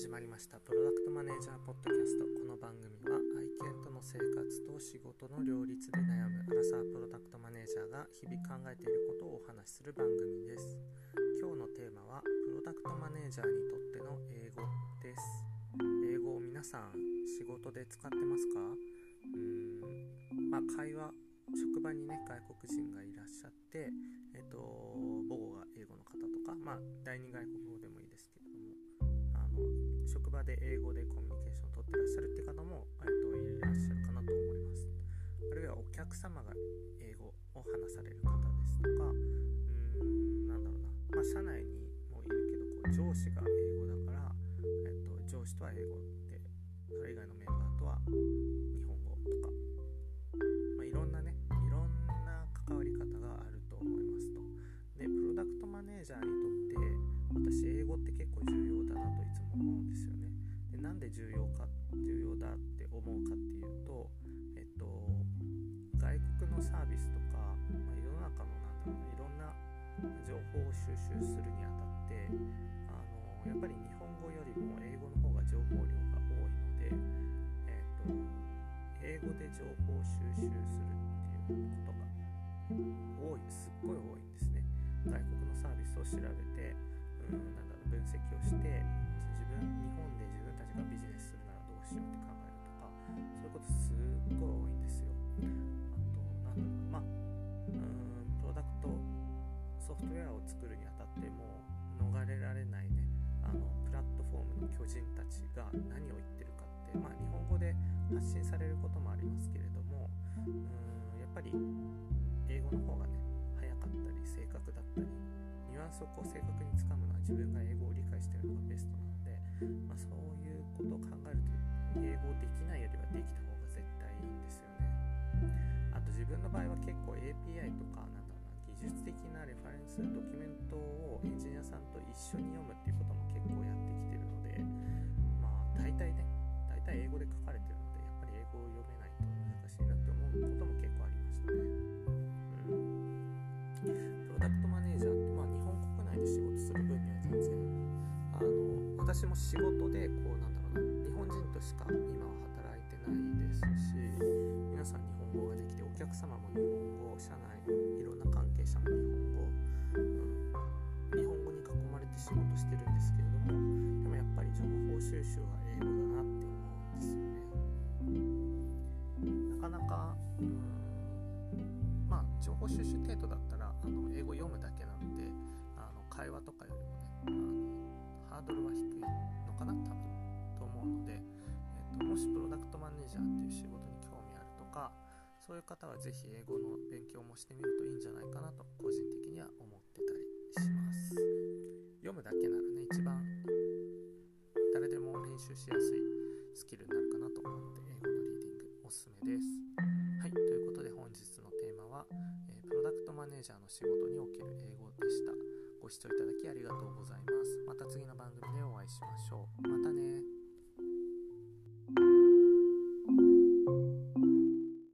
始まりました。プロダクトマネージャーポッドキャスト。この番組は愛犬との生活と仕事の両立で悩むアラサープロダクトマネージャーが日々考えていることをお話しする番組です。今日のテーマはプロダクトマネージャーにとっての英語です。英語を皆さん仕事で使ってますか？うーん。まあ会話職場にね外国人がいらっしゃってえっ、と母語が英語の方とかまあ第二外国場で英語でコミュニケーションを取ってらっしゃるって方も、えっといらっしゃるかなと思います。あるいはお客様が英語を話される方ですとかうーんなんだろうな。まあ社内にもいるけどこう上司が英語だから、えっと、上司とは英語でそれ以外の重要だって思うかっていうとえっと外国のサービスとか、まあ、世の中のなんだろうないろんな情報を収集するにあたってあのやっぱり日本語よりも英語の方が情報量が多いので、えっと英語で情報を収集するっていうことが多いすっごい多いんですね。外国のサービスを調べてうんなんだろう分析をしてフトウェアを作るにあたっても逃れられないねあのプラットフォームの巨人たちが何を言ってるかってまあ日本語で発信されることもありますけれどもうんやっぱり英語の方がね早かったり正確だったりニュアンスをこう正確につかむのは自分が英語を理解してるのがベストなので、まあ、そういうことを考えると英語できないよりはできた方が絶対いいんですよね。あと自分の場合は結構 API とかなんだろうな技術的なレファレンスドキュメントをエンジニアさんと一緒に読むっていうことも結構やってきてるのでまあ大体ね大体英語で書かれてるのでやっぱり英語を読めないと難しいなって思うことも結構ありましたね。うん。プロダクトマネージャーって、まあ、日本国内で仕事する分には全然あの私も仕事でこうなんだろうな日本人としか今は働いてないですし皆さん日本語ができてお客様も日本語社内いろ報収集程度だったらあの英語読むだけなのであの会話とかよりもねあのハードルは低いのかな多分と思うので、えっともしプロダクトマネージャーっていう仕事に興味あるとかそういう方はぜひ英語の勉強もしてみるといいんじゃないかなと個人的には思ってたりします。読むだけならね一番誰でも練習しやすいスキルになるかなと思って英語のリーディングおすすめです。ネージャーの仕事における英語でした。ご視聴いただきありがとうございます。また次の番組